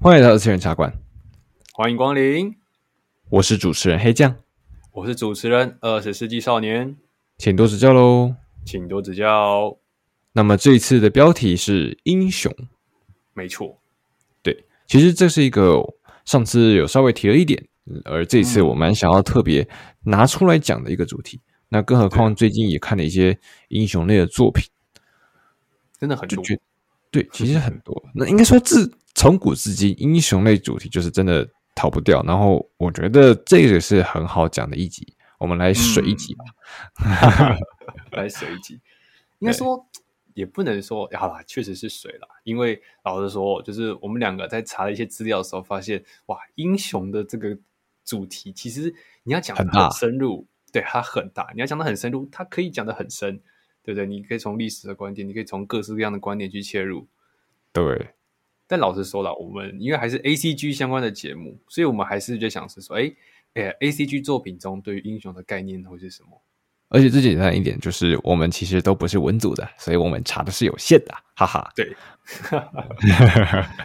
欢迎来到二次元茶馆，欢迎光临。我是主持人黑酱，我是主持人二十世纪少年，请多指教喽，请多指教。那么这一次的标题是英雄，没错，对，其实这是一个上次有稍微提了一点，而这一次我蛮想要特别拿出来讲的一个主题。嗯、那更何况最近也看了一些英雄类的作品，真的很多，对，其实很多。那应该说自从古至今，英雄类主题就是真的逃不掉。然后我觉得这个是很好讲的一集，我们来水一集吧，嗯、来水一集。应该说也不能说好啦，确实是水啦。因为老实说，就是我们两个在查了一些资料的时候，发现哇，英雄的这个主题其实你要讲的很深入，对，它很大。你要讲的很深入，它可以讲的很深，对不对？你可以从历史的观点，你可以从各式各样的观点去切入，对。但老实说了，我们因为还是 A C G 相关的节目，所以我们还是就想是说，哎，哎，A C G 作品中对于英雄的概念会是什么？而且最简单一点就是，我们其实都不是文组的，所以我们查的是有限的，哈哈。对，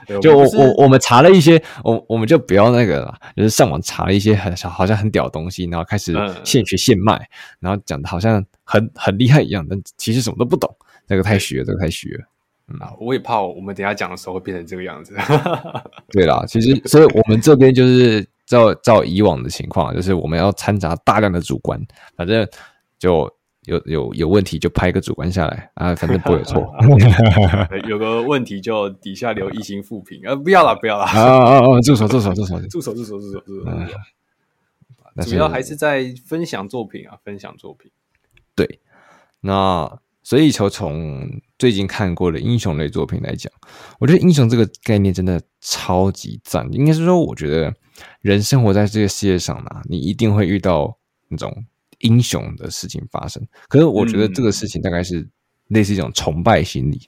就我我我们查了一些，我我们就不要那个了，就是上网查了一些很好像很屌的东西，然后开始现学现卖，嗯、然后讲的好像很很厉害一样，但其实什么都不懂，这个太虚了，这个太虚了。嗯，我也怕我们等下讲的时候会变成这个样子。对啦，其实，所以我们这边就是照照以往的情况，就是我们要掺杂大量的主观，反正就有有有问题就拍一个主观下来啊，反正不会有错。有个问题就底下留一星负评，啊，不要了，不要了，啊啊啊！住手，住手，住手，住手，住手，住手，住手。主要还是在分享作品啊，分享作品。对，那。所以，从从最近看过的英雄类作品来讲，我觉得英雄这个概念真的超级赞。应该是说，我觉得人生活在这个世界上呢，你一定会遇到那种英雄的事情发生。可是，我觉得这个事情大概是类似一种崇拜心理。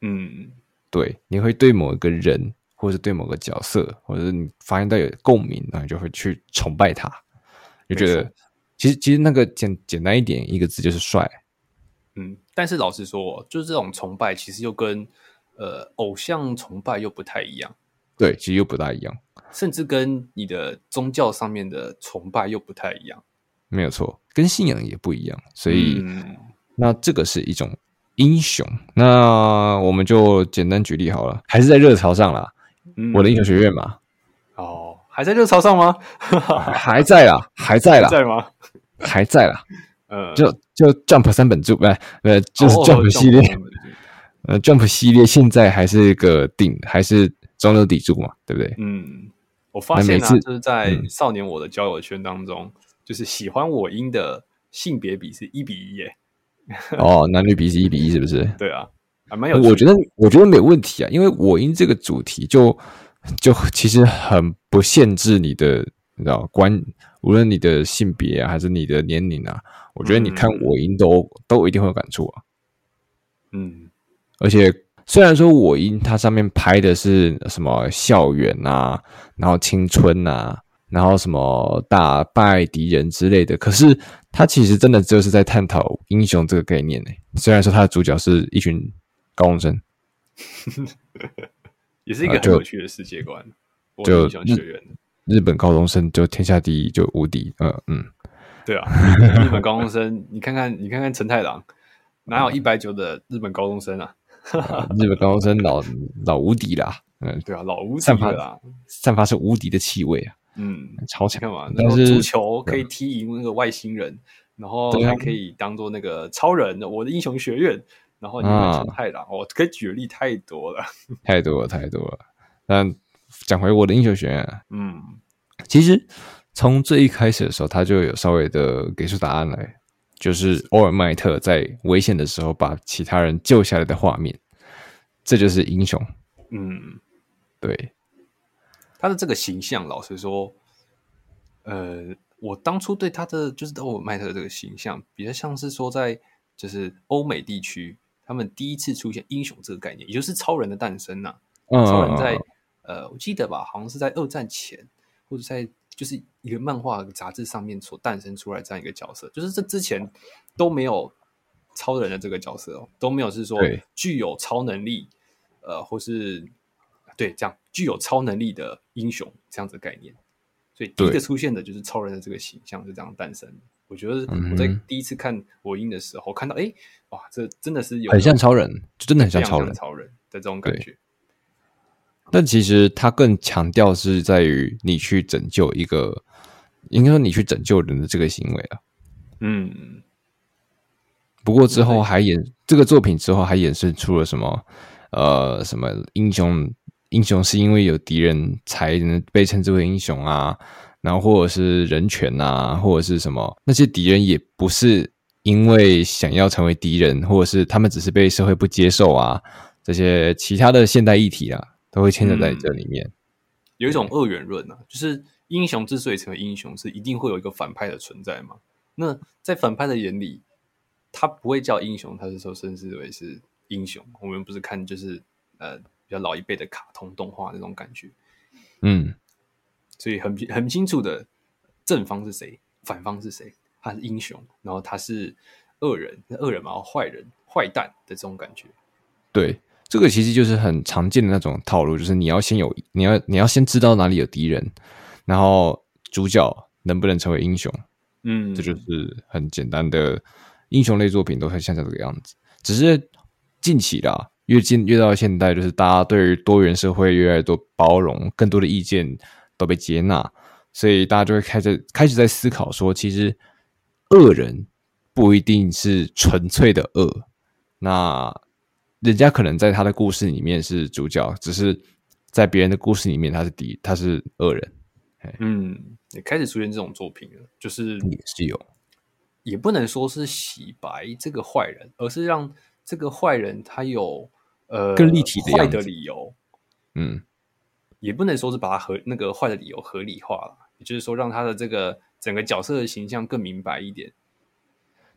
嗯，对，你会对某一个人，或者是对某个角色，或者是你发现到有共鸣，然后你就会去崇拜他。就觉得，其实其实那个简简单一点，一个字就是帅。嗯，但是老实说，就是这种崇拜，其实又跟呃偶像崇拜又不太一样。对，其实又不大一样，甚至跟你的宗教上面的崇拜又不太一样。没有错，跟信仰也不一样。所以，嗯、那这个是一种英雄。那我们就简单举例好了，还是在热潮上啦。嗯、我的英雄学院嘛。哦，还在热潮上吗？还在啦，还在啦，在吗？还在啦。呃，就就 Jump 三本柱，不，呃，就是 Jump 系列，哦、呃，Jump 系列现在还是个顶，还是中流砥柱嘛，对不对？嗯，我发现啊，就是在少年我的交友圈当中，嗯、就是喜欢我音的性别比是一比一耶。哦，男女比是一比一，是不是？对啊，还蛮有。我觉得我觉得没有问题啊，因为我音这个主题就就其实很不限制你的，你知道关，无论你的性别啊，还是你的年龄啊。我觉得你看我音都、嗯、都一定会有感触啊，嗯，而且虽然说我音它上面拍的是什么校园啊，然后青春啊，然后什么打败敌人之类的，可是它其实真的就是在探讨英雄这个概念呢。虽然说它的主角是一群高中生，也是一个很有趣的世界观。就日日本高中生就天下第一就无敌，嗯嗯。对啊，日本高中生，你看看，你看看陈太郎，哪有一百九的日本高中生啊？日本高中生老老无敌啦，嗯，对啊，老无敌啦，散发出无敌的气味啊，嗯，超强嘛。然后足球可以踢赢那个外星人，然后还可以当做那个超人，我的英雄学院。然后你看陈太郎，我可以举例太多了，太多了，太多了。但讲回我的英雄学院，嗯，其实。从最一开始的时候，他就有稍微的给出答案来，就是欧尔麦特在危险的时候把其他人救下来的画面，这就是英雄。嗯，对，他的这个形象，老实说，呃，我当初对他的就是欧尔麦特的这个形象，比较像是说在就是欧美地区，他们第一次出现英雄这个概念，也就是超人的诞生呐、啊。嗯，超人在呃，我记得吧，好像是在二战前或者在。就是一个漫画杂志上面所诞生出来这样一个角色，就是这之前都没有超人的这个角色哦，都没有是说具有超能力，呃，或是对，这样具有超能力的英雄这样子的概念。所以第一个出现的就是超人的这个形象是这样诞生。我觉得我在第一次看火影的时候，看到哎，哇，这真的是有很像超人，就真的很像超人，超人的这种感觉。但其实他更强调是在于你去拯救一个，应该说你去拯救人的这个行为啊。嗯。不过之后还演这个作品之后还衍生出了什么？呃，什么英雄？英雄是因为有敌人才能被称之为英雄啊？然后或者是人权啊，或者是什么？那些敌人也不是因为想要成为敌人，或者是他们只是被社会不接受啊？这些其他的现代议题啊，都会牵扯在这里面。嗯、有一种二元论啊，就是英雄之所以成为英雄，是一定会有一个反派的存在嘛？那在反派的眼里。他不会叫英雄，他是说称之为是英雄。我们不是看就是呃比较老一辈的卡通动画那种感觉，嗯，所以很很清楚的正方是谁，反方是谁，他是英雄，然后他是恶人，恶人嘛，坏人，坏蛋的这种感觉。对，这个其实就是很常见的那种套路，就是你要先有，你要你要先知道哪里有敌人，然后主角能不能成为英雄，嗯，这就是很简单的。英雄类作品都很像这个样子，只是近期啦，越近越到现代，就是大家对于多元社会越来越多包容，更多的意见都被接纳，所以大家就会开始开始在思考说，其实恶人不一定是纯粹的恶，那人家可能在他的故事里面是主角，只是在别人的故事里面他是敌，他是恶人。嗯，也开始出现这种作品了，就是也是有。也不能说是洗白这个坏人，而是让这个坏人他有呃更立体的坏的理由。嗯，也不能说是把他合那个坏的理由合理化了，也就是说让他的这个整个角色的形象更明白一点。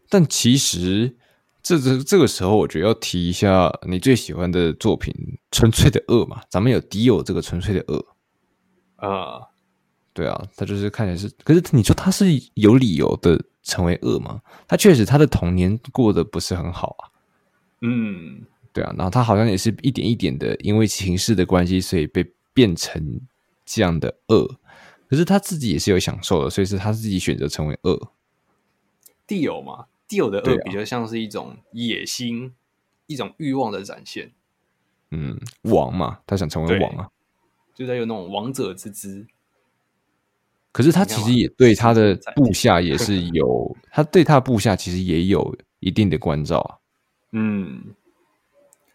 但其实这这这个时候，我觉得要提一下你最喜欢的作品《纯粹的恶》嘛，咱们有敌友这个纯粹的恶啊，对啊，他就是看起来是，可是你说他是有理由的。成为恶吗？他确实他的童年过得不是很好啊。嗯，对啊，然后他好像也是一点一点的，因为情势的关系，所以被变成这样的恶。可是他自己也是有享受的，所以是他自己选择成为恶。地友嘛，地友的恶比较像是一种野心，啊、一种欲望的展现。嗯，王嘛，他想成为王啊，就在有那种王者之姿。可是他其实也对他的部下也是 有，他对他的部下其实也有一定的关照啊。嗯，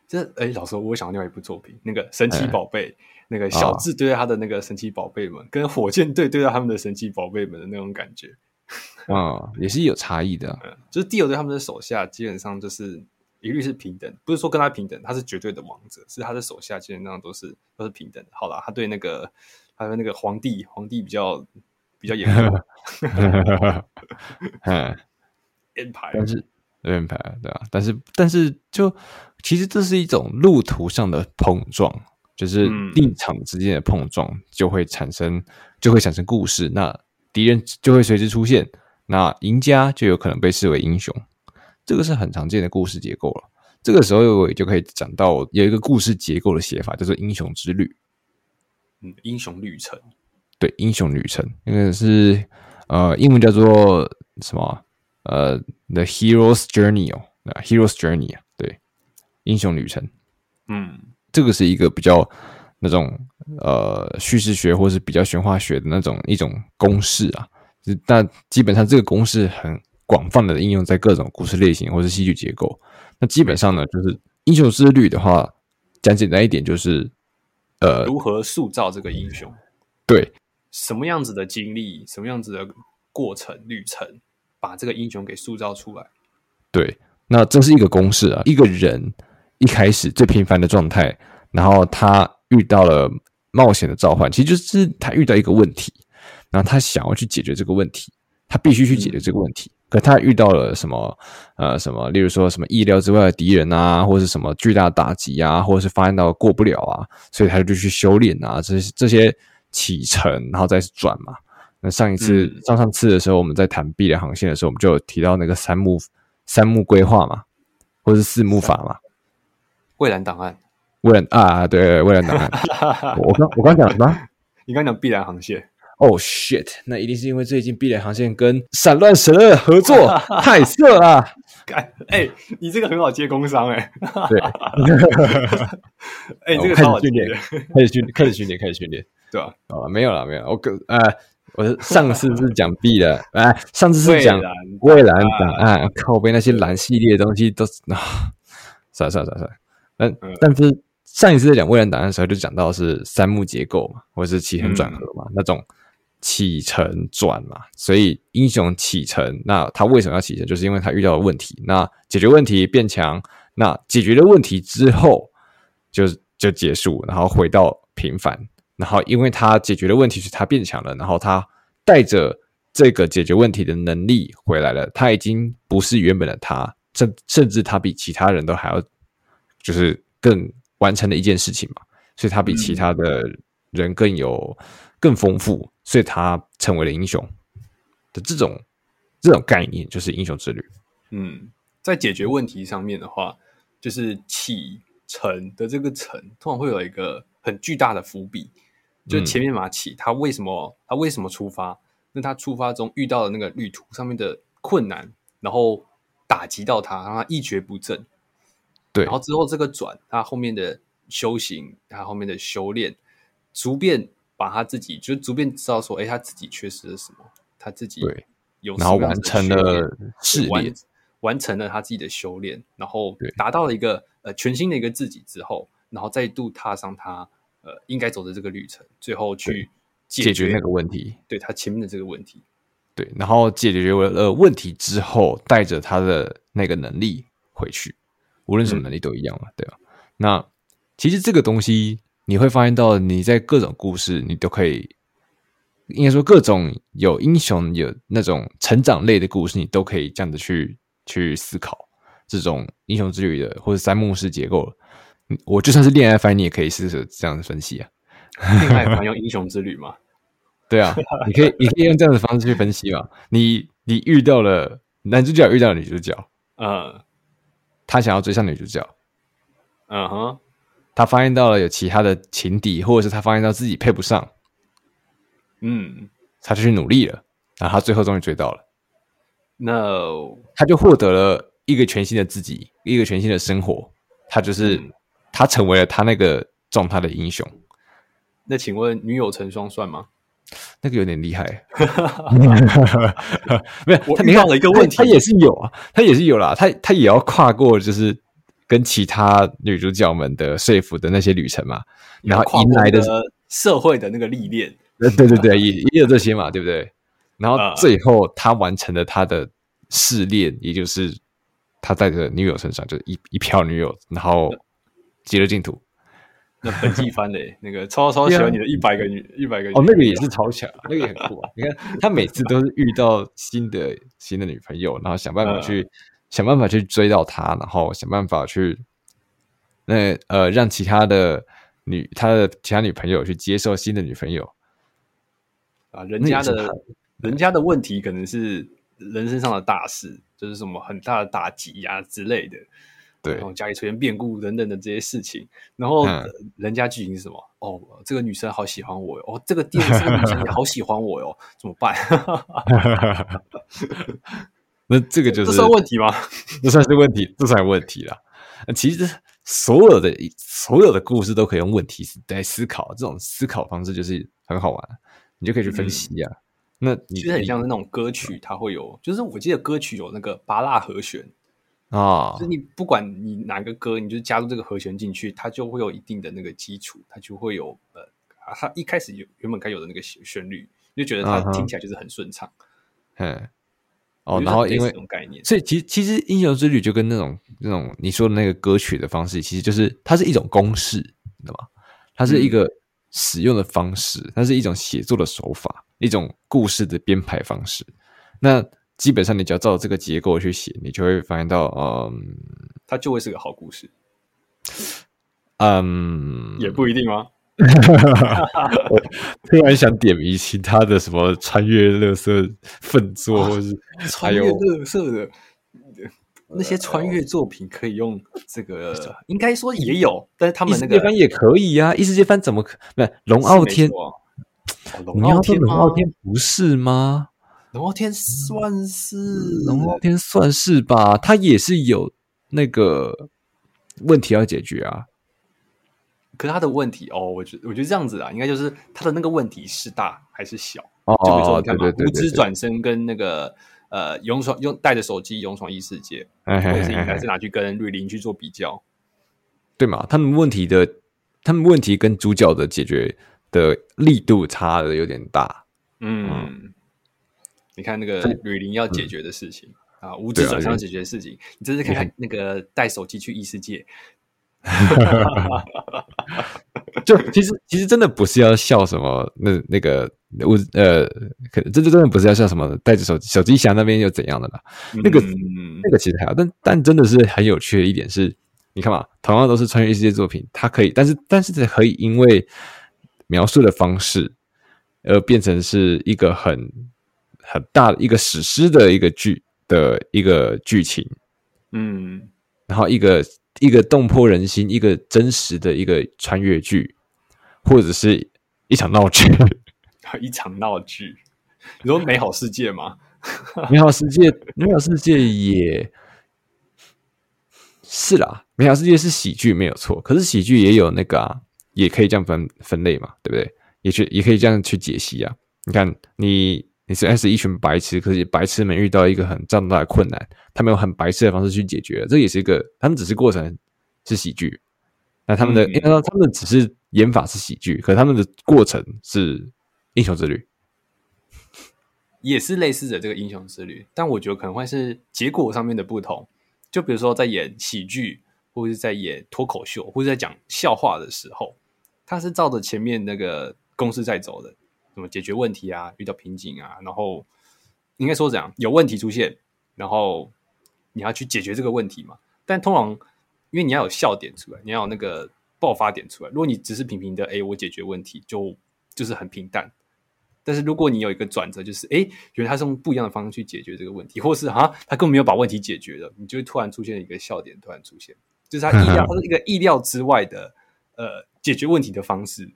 这哎，老师，我想到另外一部作品，那个神奇宝贝，欸、那个小智对待他的那个神奇宝贝们，啊、跟火箭队对待他们的神奇宝贝们的那种感觉，啊，也是有差异的、啊嗯。就是蒂欧对他们的手下基本上就是一律是平等，不是说跟他平等，他是绝对的王者，是他的手下基本上都是都是平等的。好了，他对那个。还有那个皇帝，皇帝比较比较严格，嗯，Empire，但是 Empire 对啊，但是但是就其实这是一种路途上的碰撞，就是立场之间的碰撞就会产生就会产生故事，那敌人就会随之出现，那赢家就有可能被视为英雄，这个是很常见的故事结构了。这个时候我也就可以讲到有一个故事结构的写法，叫做英雄之旅。嗯，英雄旅程，对，英雄旅程，那个是呃，英文叫做什么？呃，The Hero's Journey 哦，Hero's Journey 啊，对，英雄旅程。嗯，这个是一个比较那种呃叙事学或是比较玄化学的那种一种公式啊，但基本上这个公式很广泛的应用在各种故事类型或是戏剧结构。那基本上呢，就是英雄之旅的话，讲简单一点就是。呃，如何塑造这个英雄？对，什么样子的经历，什么样子的过程旅程，把这个英雄给塑造出来？对，那这是一个公式啊。一个人一开始最平凡的状态，然后他遇到了冒险的召唤，其实就是他遇到一个问题，然后他想要去解决这个问题，他必须去解决这个问题。嗯可他遇到了什么？呃，什么？例如说什么意料之外的敌人啊，或者是什么巨大的打击啊，或者是发现到过不了啊，所以他就去修炼啊，这些这些启程，然后再转嘛。那上一次、嗯、上上次的时候，我们在谈 B 的航线的时候，我们就有提到那个三幕三幕规划嘛，或者是四幕法嘛。蔚蓝档案，蔚蓝啊，对，蔚蓝档案。我刚我刚讲什么？你刚讲必然航线。哦、oh,，shit！那一定是因为最近碧蓝航线跟散乱神二合作 太色了。哎、欸，你这个很好接工商 哎、欸。对。哎、欸，这个超好训练。开始训练，开始训练，开始训练。对吧？哦，没有了，没有。我跟呃，我上次是讲 B 的，哎，上次是讲蔚蓝档案，靠背那些蓝系列的东西都是啊，算了算了算了，但、嗯、但是上一次在讲蔚蓝档案的时候，就讲到是三幕结构嘛，或者是起承转合嘛，嗯、那种。起承转嘛，所以英雄起承，那他为什么要起承？就是因为他遇到了问题，那解决问题变强，那解决了问题之后就就结束，然后回到平凡，然后因为他解决了问题，是他变强了，然后他带着这个解决问题的能力回来了，他已经不是原本的他，甚甚至他比其他人都还要就是更完成的一件事情嘛，所以他比其他的人更有更丰富。所以他成为了英雄的这种这种概念，就是英雄之旅。嗯，在解决问题上面的话，就是启程的这个程，通常会有一个很巨大的伏笔，就前面马启，他为什么他为什么出发？那他出发中遇到的那个旅途上面的困难，然后打击到他，让他一蹶不振。对，然后之后这个转，他后面的修行，他后面的修炼，逐渐。把他自己就逐渐知道说，哎，他自己缺失了什么，他自己有，然后完成了试炼，完成了他自己的修炼，然后达到了一个呃全新的一个自己之后，然后再度踏上他呃应该走的这个旅程，最后去解决，解决那个问题，对他前面的这个问题，对，然后解决了问题之后，带着他的那个能力回去，无论什么能力都一样嘛，嗯、对吧？那其实这个东西。你会发现到你在各种故事，你都可以，应该说各种有英雄有那种成长类的故事，你都可以这样子去去思考这种英雄之旅的或者三幕式结构。我就算是恋爱番，你也可以试试这样子分析啊。恋爱番用英雄之旅吗？对啊，你可以你可以用这样的方式去分析嘛。你你遇到了男主角遇到了女主角，嗯，他想要追上女主角，嗯哼。他发现到了有其他的情敌，或者是他发现到自己配不上，嗯，他就去努力了，然后他最后终于追到了，No，他就获得了一个全新的自己，一个全新的生活，他就是、嗯、他成为了他那个状态的英雄。那请问女友成双算吗？那个有点厉害，没有，他你看了一个问题，他也是有啊，他也是有啦，他他也要跨过就是。跟其他女主角们的说服的那些旅程嘛，然后迎来的社会的那个历练，呃，对对对，也也有这些嘛，对不对？然后最后他完成了他的试炼，也就是他带着女友身上，就一一票女友，然后极乐净土。那本季番嘞，那个超超喜欢你的一百个女一百个哦，那个也是超强，那个也很酷啊！你看他每次都是遇到新的新的女朋友，然后想办法去。想办法去追到她，然后想办法去那呃让其他的女他的其他女朋友去接受新的女朋友啊，人家的人家的问题可能是人生上的大事，就是什么很大的打击呀、啊、之类的，对，然后家里出现变故等等的这些事情，然后、嗯、人家剧情是什么？哦，这个女生好喜欢我哟，哦，这个电视女生也好喜欢我哟，怎么办？那这个就是这算问题吗？这算是问题，这算问题了。其实所有的所有的故事都可以用问题来思考，这种思考方式就是很好玩，你就可以去分析呀、啊。嗯、那其实很像是那种歌曲，它会有，就是我记得歌曲有那个八大和弦啊，就是你不管你哪个歌，你就加入这个和弦进去，它就会有一定的那个基础，它就会有呃，它一开始有原本该有的那个旋律，你就觉得它听起来就是很顺畅，嗯。哦，然后因为概念，所以其实其实英雄之旅就跟那种那种你说的那个歌曲的方式，其实就是它是一种公式，你知道吗？它是一个使用的方式，它是一种写作的手法，一种故事的编排方式。那基本上你只要照这个结构去写，你就会发现到，嗯，它就会是个好故事。嗯，也不一定吗？我突然想点名其他的什么穿越乐色粪作，或是穿越乐色的，那些穿越作品可以用这个，应该说也有，但是他们那个异世界番也可以啊。异世界番怎么可不是龙傲天？龙傲天，龙傲天不是吗？龙傲天算是龙傲天算是吧，他也是有那个问题要解决啊。可是他的问题哦，我觉我觉得这样子啊，应该就是他的那个问题是大还是小？哦，就比如说你看嘛，对对对对对无知转身跟那个呃勇闯用带着手机勇闯异世界，或者是应该是拿去跟瑞林去做比较，对嘛？他们问题的，他们问题跟主角的解决的力度差的有点大。嗯，嗯你看那个吕林要解决的事情、嗯、啊，无职转生要解决的事情，啊、你真是看看那个带手机去异世界。就其实其实真的不是要笑什么，那那个我呃，可真的真的不是要笑什么，带着手机手机侠那边又怎样的啦？嗯、那个那个其实还好，但但真的是很有趣的一点是，你看嘛，同样都是穿越异世界作品，它可以，但是但是可以因为描述的方式而变成是一个很很大的一个史诗的一个剧的一个剧情，嗯，然后一个。一个动魄人心、一个真实的一个穿越剧，或者是一场闹剧，一场闹剧。你说美好世界吗？美好世界，美好世界也是啦。美好世界是喜剧没有错，可是喜剧也有那个啊，也可以这样分分类嘛，对不对？也去也可以这样去解析啊。你看你。你虽然是一群白痴，可是白痴们遇到一个很重大的困难，他们用很白痴的方式去解决，这也是一个，他们只是过程是喜剧，那他们的，他们只是演法是喜剧，可是他们的过程是英雄之旅，也是类似的这个英雄之旅，但我觉得可能会是结果上面的不同，就比如说在演喜剧，或者是在演脱口秀，或者在讲笑话的时候，他是照着前面那个公式在走的。怎么解决问题啊？遇到瓶颈啊？然后应该说怎样？有问题出现，然后你要去解决这个问题嘛？但通常因为你要有笑点出来，你要有那个爆发点出来。如果你只是平平的，哎，我解决问题就就是很平淡。但是如果你有一个转折，就是哎，原来他是用不一样的方式去解决这个问题，或是啊，他根本没有把问题解决了，你就会突然出现一个笑点，突然出现，就是他意料，他是一个意料之外的呃解决问题的方式。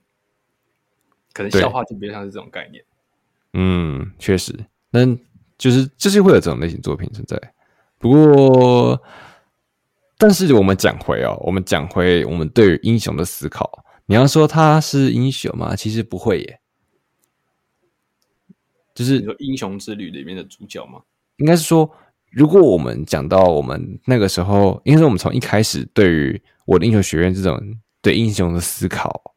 可能笑话就比较像是这种概念，嗯，确实，那就是就是会有这种类型作品存在。不过，但是我们讲回哦，我们讲回我们对于英雄的思考。你要说他是英雄吗？其实不会耶。就是英雄之旅里面的主角吗？应该是说，如果我们讲到我们那个时候，应该是我们从一开始对于我的英雄学院这种对英雄的思考，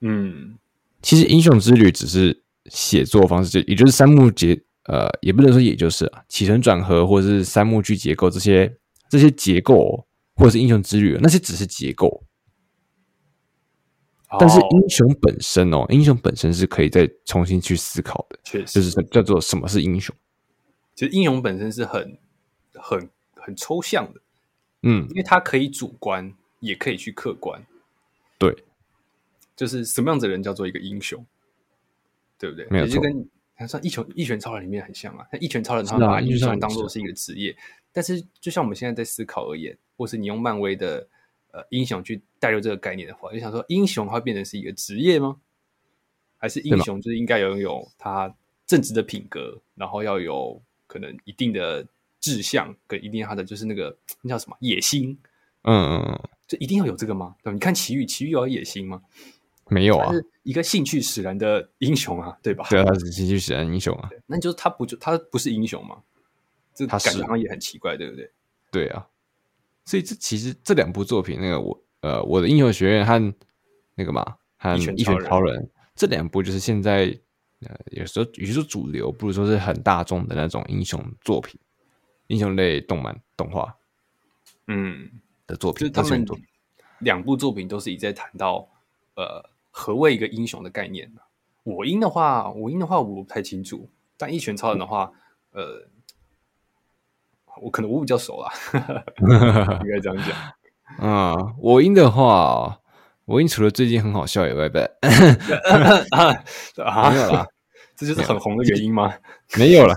嗯。其实英雄之旅只是写作方式，就也就是三幕结，呃，也不能说也就是啊，起承转合或者是三幕剧结构这些这些结构，或者是英雄之旅，那些只是结构。但是英雄本身哦，英雄本身是可以再重新去思考的，确实，就是叫做什么是英雄。其实英雄本身是很很很抽象的，嗯，因为它可以主观，也可以去客观，对。就是什么样子的人叫做一个英雄，对不对？没有错。就跟像一拳一拳超人里面很像啊，他一拳超人他们把英雄当做是一个职业，但是就像我们现在在思考而言，或是你用漫威的呃英雄去带入这个概念的话，就想说英雄会变成是一个职业吗？还是英雄就是应该拥有他正直的品格，然后要有可能一定的志向跟一定他的就是那个那叫什么野心？嗯嗯嗯，就一定要有这个吗？对，你看奇遇，奇遇有野心吗？没有啊，是一个兴趣使然的英雄啊，对吧？对啊，他是兴趣使然英雄啊。那就是他不就他不是英雄吗？这感觉好像也很奇怪，对不对？对啊，所以这其实这两部作品，那个我呃我的英雄学院和那个嘛，和一拳超人这两部，就是现在呃有时候与其说主流，不如说是很大众的那种英雄作品，英雄类动漫动画，嗯的作品。就是他们两部作品都是一直在谈到呃。何谓一个英雄的概念呢？我英的话，我英的话我不太清楚。但一拳超人的话，呃，我可能我比较熟啦，应该这样讲。啊、嗯，我英的话，我英除了最近很好笑以外，不 啊，没有啦，这就是很红的原因吗？没有了，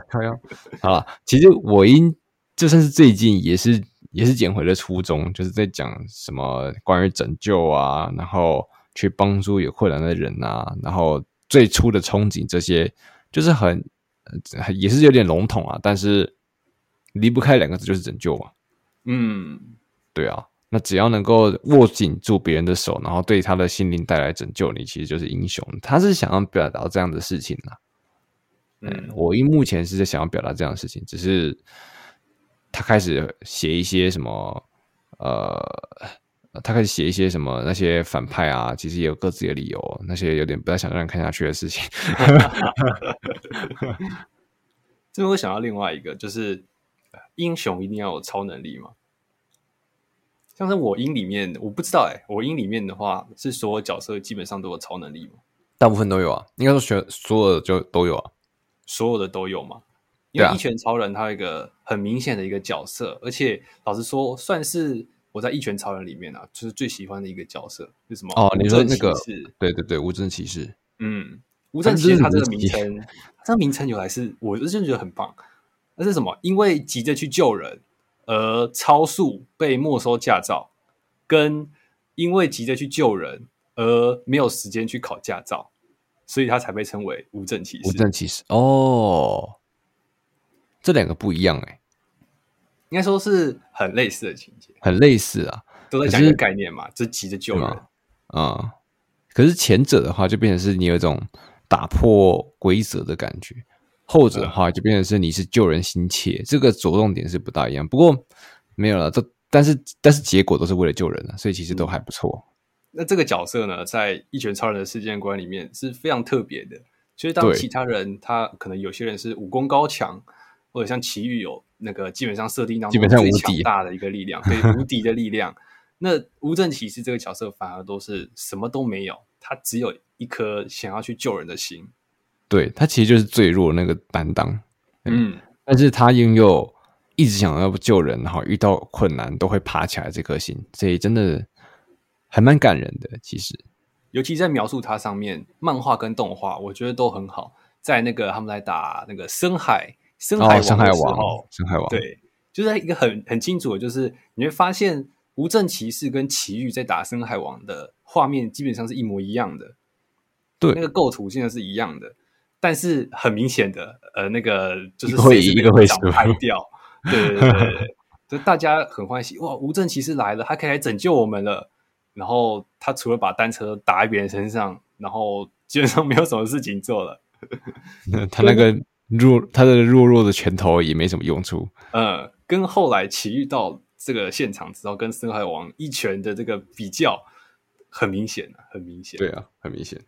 好了，其实我英就算是最近也是也是捡回了初衷，就是在讲什么关于拯救啊，然后去帮助有困难的人啊，然后最初的憧憬这些，就是很也是有点笼统啊，但是离不开两个字就是拯救嘛。嗯，对啊，那只要能够握紧住别人的手，然后对他的心灵带来拯救，你其实就是英雄。他是想要表达这样的事情啊。嗯，我因目前是在想要表达这样的事情，只是。他开始写一些什么，呃，他开始写一些什么那些反派啊，其实也有各自的理由，那些有点不太想让人看下去的事情。这边我想到另外一个，就是英雄一定要有超能力嘛？像是我英里面，我不知道哎、欸，我英里面的话是所有角色基本上都有超能力吗？大部分都有啊，应该说全所有的就都有啊，所有的都有吗？因为一拳超人他有一个很明显的一个角色，啊、而且老实说，算是我在一拳超人里面啊，就是最喜欢的一个角色是什么？哦，你说那个？对对对，无证骑士。嗯，无证骑士他这个名称，这个名称由来是，我就觉得很棒。那是什么？因为急着去救人而超速被没收驾照，跟因为急着去救人而没有时间去考驾照，所以他才被称为无证骑士。无证骑士哦。这两个不一样哎、欸，应该说是很类似的情节，很类似啊，都在讲一个概念嘛，就急着救人啊、嗯。可是前者的话，就变成是你有一种打破规则的感觉；后者的话，就变成是你是救人心切，嗯、这个着重点是不大一样。不过没有了，这但是但是结果都是为了救人啊，所以其实都还不错。嗯、那这个角色呢，在一拳超人的世界观里面是非常特别的。所以当其他人他可能有些人是武功高强。或者像奇遇有那个基本上设定当中最强大的一个力量，对 无敌的力量。那无证骑士这个角色反而都是什么都没有，他只有一颗想要去救人的心。对，他其实就是最弱的那个担当，嗯，但是他拥有一直想要救人，然后遇到困难都会爬起来这颗心，所以真的还蛮感人的。其实，尤其在描述他上面，漫画跟动画我觉得都很好。在那个他们来打那个深海。深海王的时候，哦、深海王。对，就是一个很很清楚的，就是你会发现无证骑士跟奇遇在打深海王的画面基本上是一模一样的，对，那个构图现在是一样的，但是很明显的，呃，那个就是会一个会拍掉，对对对对，就大家很欢喜哇，无证骑士来了，他可以来拯救我们了，然后他除了把单车打在别人身上，然后基本上没有什么事情做了，他那个。弱，他的弱弱的拳头也没什么用处。呃，跟后来奇遇到这个现场之后，跟深海王一拳的这个比较，很明显啊，很明显。对啊，很明显。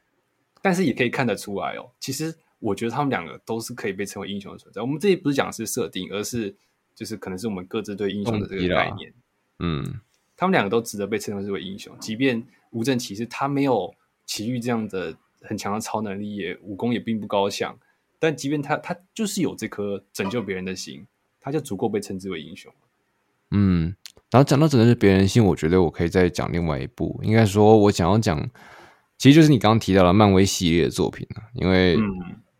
但是也可以看得出来哦，其实我觉得他们两个都是可以被称为英雄的存在。我们这里不是讲的是设定，而是就是可能是我们各自对英雄的这个概念。嗯，他们两个都值得被称为为英雄，即便无证骑士他没有奇遇这样的很强的超能力，也武功也并不高强。但即便他他就是有这颗拯救别人的心，他就足够被称之为英雄。嗯，然后讲到拯救别人心，我觉得我可以再讲另外一部。应该说，我想要讲，其实就是你刚刚提到了漫威系列的作品啊。因为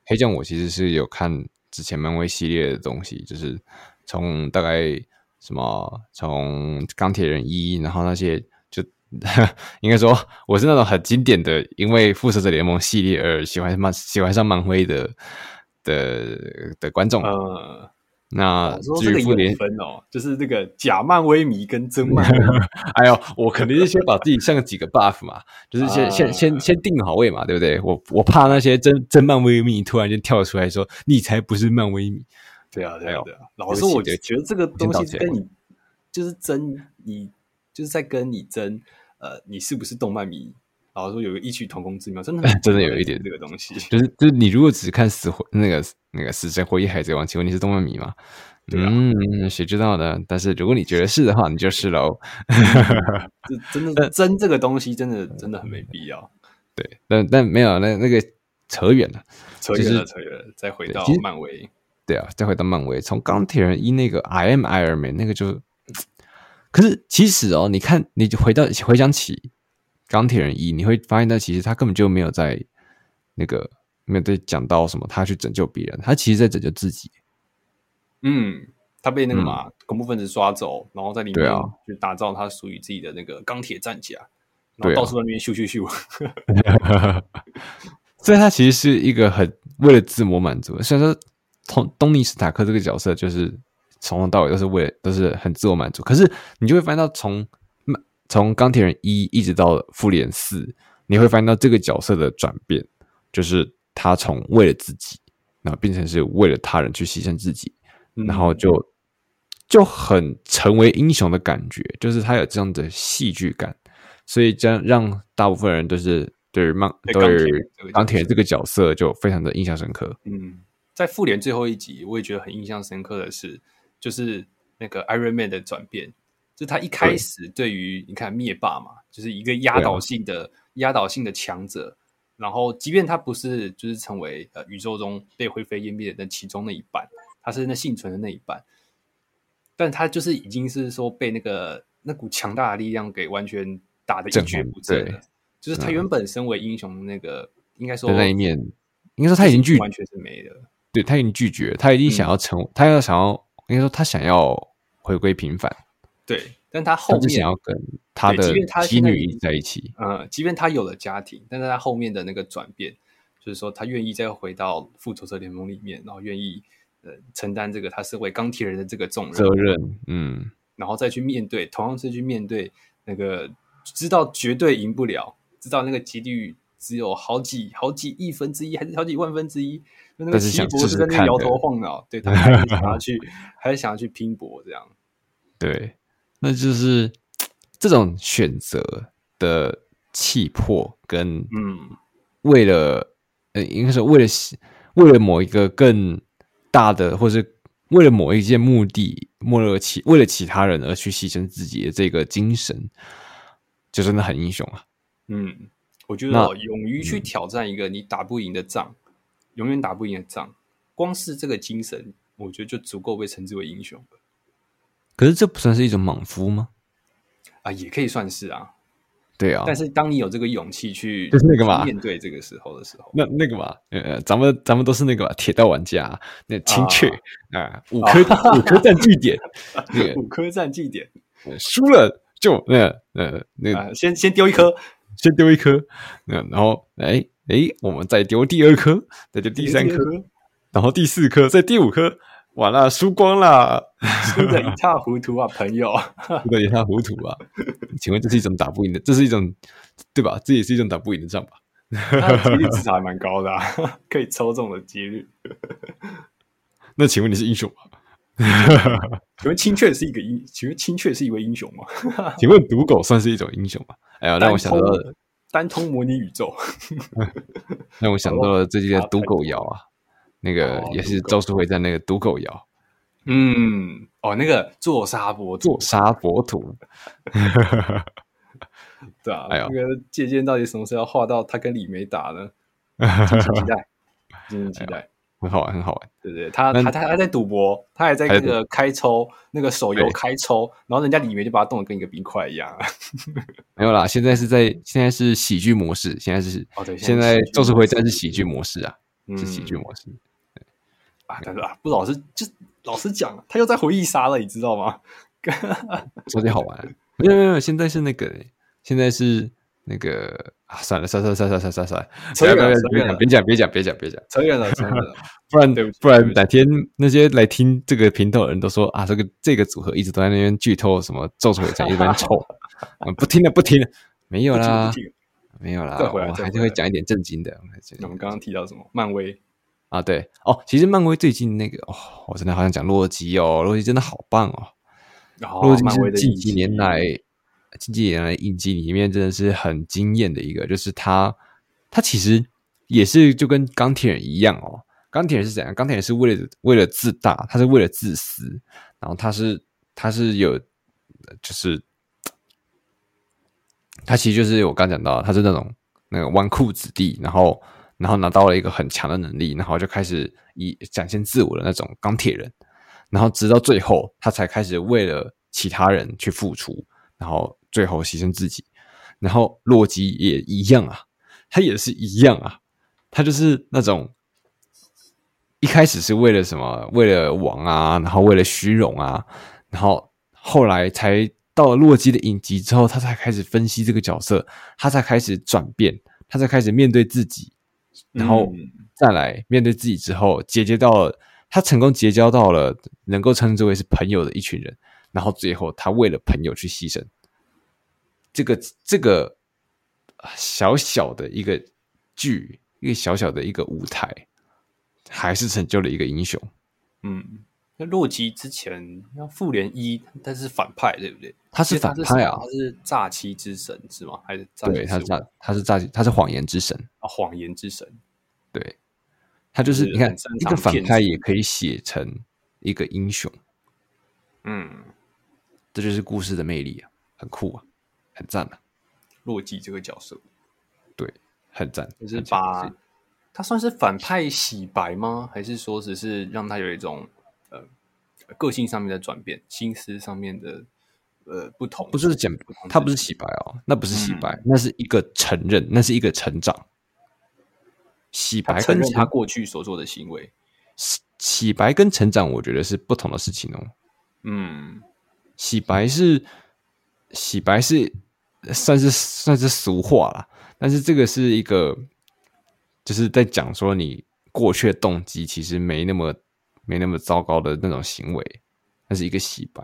黑将我其实是有看之前漫威系列的东西，就是从大概什么从钢铁人一，然后那些。应该说，我是那种很经典的，因为复仇者联盟系列而喜欢漫喜欢上漫威的的的观众。呃，那至于复联分哦，就是这个假漫威迷跟真漫威迷。哎呦，我肯定是先把自己上个几个 buff 嘛，就是先、呃、先先先定好位嘛，对不对？我我怕那些真真漫威迷突然间跳出来说，你才不是漫威迷。对啊，对啊，对啊。老师，我觉得觉得这个东西跟你就是争，你就是在跟你争。呃，你是不是动漫迷？然后说有个异曲同工之妙，真的 真的有一点这个东西，就是就是你如果只看死火那个那个死神活一海贼王，请问你是动漫迷吗？对啊，嗯，谁知道呢？但是如果你觉得是的话，你就是喽。这真的真这个东西真的真的很没必要。对，但但没有那那个扯远了，扯远了，扯远了，再回到漫威。对啊，再回到漫威，从钢铁人一那个 I am Iron Man 那个就。可是，其实哦，你看，你就回到回想起钢铁人一，你会发现，他其实他根本就没有在那个没有在讲到什么，他去拯救别人，他其实在拯救自己。嗯，他被那个嘛、嗯、恐怖分子抓走，然后在里面就打造他属于自己的那个钢铁战甲，然后到处在那边咻咻咻。所以他其实是一个很为了自我满足。虽然说，东东尼史塔克这个角色就是从头到尾都是为了都是很自我满足，可是你就会发现到从从钢铁人一一直到复联四，你会发现到这个角色的转变，就是他从为了自己，然后变成是为了他人去牺牲自己，然后就就很成为英雄的感觉，就是他有这样的戏剧感，所以这样让大部分人都是对于漫对于钢铁这个角色就非常的印象深刻。嗯，在复联最后一集，我也觉得很印象深刻的是，就是那个 Iron Man 的转变。就他一开始对于你看灭霸嘛，就是一个压倒性的压倒性的强者，然后即便他不是就是成为呃宇宙中被灰飞烟灭的那其中那一半，他是那幸存的那一半，但他就是已经是说被那个那股强大的力量给完全打的一蹶不振了。就是他原本身为英雄那个，应该说那一面，应该说他已经拒完全是没了。对，他已经拒绝，他已经想要成，嗯、他要想要应该说他想要回归平凡。对，但他后面他想要跟他的妻女在一起。嗯，即便他有了家庭，但是他后面的那个转变，就是说他愿意再回到复仇者联盟里面，然后愿意呃承担这个他身为钢铁人的这个重任责任。嗯，然后再去面对，同样是去面对那个知道绝对赢不了，知道那个几率只有好几好几亿分之一，还是好几万分之一，那个奇异博士在那摇头晃脑，对，他 还是想要去，还是想要去拼搏这样，对。那就是这种选择的气魄，跟嗯，为了呃，应该是为了为了某一个更大的，或是为了某一件目的，为了其为了其他人而去牺牲自己的这个精神，就真的很英雄啊。嗯，我觉得勇于去挑战一个你打不赢的仗，嗯、永远打不赢的仗，光是这个精神，我觉得就足够被称之为英雄了。可是这不算是一种莽夫吗？啊，也可以算是啊。对啊，但是当你有这个勇气去，就是那个嘛，面对这个时候的时候，那那个嘛，呃，咱们咱们都是那个铁道玩家，那青雀啊，五颗五颗战绩点，那个五颗战绩点，输了就那呃那个先先丢一颗，先丢一颗，那然后哎哎，我们再丢第二颗，再丢第三颗，然后第四颗，再第五颗。完了，输光了，输的一塌糊涂啊，朋友，输的一塌糊涂啊！请问这是一种打不赢的，这是一种对吧？这也是一种打不赢的仗吧？几率 至少还蛮高的，啊，可以抽中的几率。那请问你是英雄吗？请问青雀是一个英？请问青雀是一位英雄吗？请问赌狗算是一种英雄吗？哎呀，让我想到了单通模拟宇宙，让我想到了最近的赌狗窑啊。那个也是咒术回在那个赌狗窑，嗯，哦，那个做沙博做沙博图，对啊，哎呦，那个借鉴到底什么时候要画到他跟李梅打呢？敬请期待，敬请期待，很好玩，很好玩，对不对？他他他还在赌博，他还在那个开抽那个手游开抽，然后人家里面就把他冻得跟一个冰块一样。没有啦，现在是在现在是喜剧模式，现在是哦对，现在咒术回战是喜剧模式啊，是喜剧模式。啊，但是啊，不老实就老实讲，他又在回忆杀了，你知道吗？超级好玩，没有没有，现在是那个，现在是那个啊，算了，算了算了算了算了。算了，扯远了，别讲别讲别讲别讲别讲，扯远了扯远了，不然不然哪天那些来听这个频道的人都说啊，这个这个组合一直都在那边剧透什么咒术回战，一边 臭，不听了不听了，没有啦，没有啦，我还是会讲一点正经的。我们刚刚提到什么？漫威。啊，对。哦，其实漫威最近那个哦，我真的好想讲洛基哦，洛基真的好棒哦，洛基是近几年来近几年来影集里面真的是很惊艳的一个，就是他他其实也是就跟钢铁人一样哦，钢铁人是怎样？钢铁人是为了为了自大，他是为了自私，然后他是他是有就是他其实就是我刚讲到，他是那种那个纨绔子弟，然后。然后拿到了一个很强的能力，然后就开始以展现自我的那种钢铁人，然后直到最后，他才开始为了其他人去付出，然后最后牺牲自己。然后洛基也一样啊，他也是一样啊，他就是那种一开始是为了什么？为了王啊，然后为了虚荣啊，然后后来才到了洛基的影集之后，他才开始分析这个角色，他才开始转变，他才开始面对自己，然后再来面对自己之后，结交到了他成功结交到了能够称之为是朋友的一群人，然后最后他为了朋友去牺牲。这个这个小小的一个剧，一个小小的一个舞台，还是成就了一个英雄。嗯，那洛基之前要复联一，他是反派，对不对？他是反派啊，他是诈欺之神是吗？还是对，他是诈，他是诈欺，他是谎言之神啊，谎言之神。对，他就是你看，一个反派也可以写成一个英雄。嗯，这就是故事的魅力啊，很酷啊。很赞的，洛基这个角色，对，很赞。就是把他算是反派洗白吗？还是说只是让他有一种呃个性上面的转变，心思上面的呃不同？不是简，他不是洗白哦，那不是洗白，嗯、那是一个承认，那是一个成长。洗白跟他，他过去所做的行为，洗洗白跟成长，我觉得是不同的事情哦。嗯，洗白是洗白是。算是算是俗话啦，但是这个是一个，就是在讲说你过去的动机其实没那么没那么糟糕的那种行为，那是一个洗白。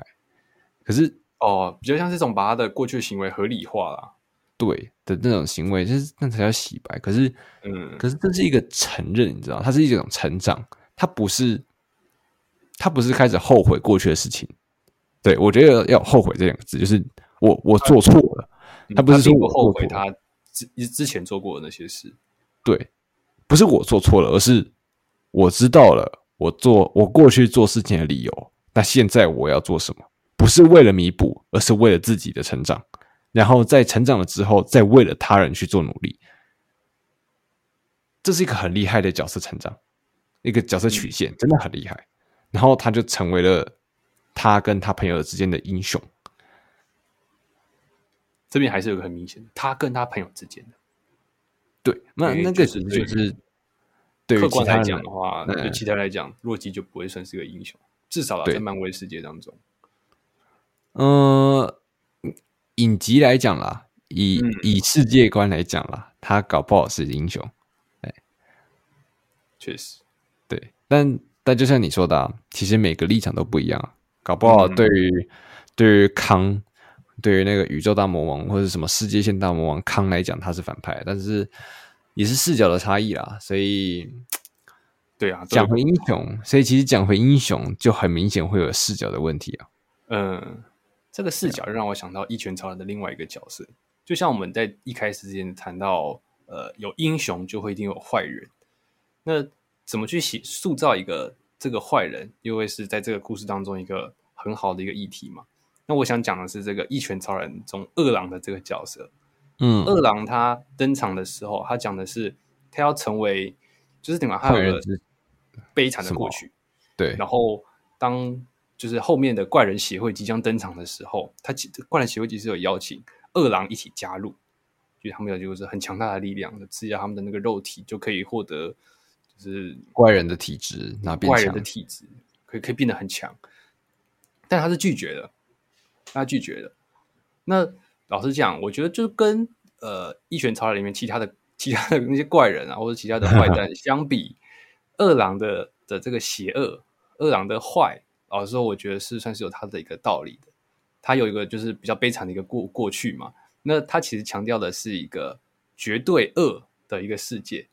可是哦，比较像这种把他的过去的行为合理化啦，对的那种行为，就是那才叫洗白。可是，嗯，可是这是一个承认，你知道，它是一种成长，它不是，它不是开始后悔过去的事情。对，我觉得要后悔这两个字，就是我我做错了。他不是说我后悔他之之前做过的那些事，对，不是我做错了，而是我知道了我做我过去做事情的理由。那现在我要做什么？不是为了弥补，而是为了自己的成长。然后在成长了之后，再为了他人去做努力。这是一个很厉害的角色成长，一个角色曲线真的很厉害。然后他就成为了他跟他朋友之间的英雄。这边还是有个很明显的，他跟他朋友之间的，对，那那个是就是对客观来讲的话，对其他来讲，洛基就不会算是个英雄，至少在漫威世界当中。呃，影集来讲啦，以以世界观来讲啦，他搞不好是英雄，哎，确实，对，但但就像你说的，其实每个立场都不一样，搞不好对于对于康。对于那个宇宙大魔王或者什么世界线大魔王康来讲，他是反派，但是也是视角的差异啦。所以，对啊，讲回英雄，所以其实讲回英雄就很明显会有视角的问题啊。嗯，这个视角让我想到一拳超人的另外一个角色，就像我们在一开始之前谈到，呃，有英雄就会一定有坏人。那怎么去写塑造一个这个坏人，又会是在这个故事当中一个很好的一个议题嘛？那我想讲的是这个一拳超人中二郎的这个角色，嗯，二郎他登场的时候，他讲的是他要成为，就是怎么，他有个悲惨的过去，对。然后当就是后面的怪人协会即将登场的时候，他怪人协会其实有邀请二郎一起加入，就他们有就是很强大的力量，吃下他们的那个肉体就可以获得，就是怪人的体质，那怪人的体质可以可以变得很强，但他是拒绝的。他拒绝了。那老实讲，我觉得就跟呃《一拳超人》里面其他的其他的那些怪人啊，或者其他的坏蛋 相比，二郎的的这个邪恶，二郎的坏，老实说，我觉得是算是有他的一个道理的。他有一个就是比较悲惨的一个过过去嘛。那他其实强调的是一个绝对恶的一个世界，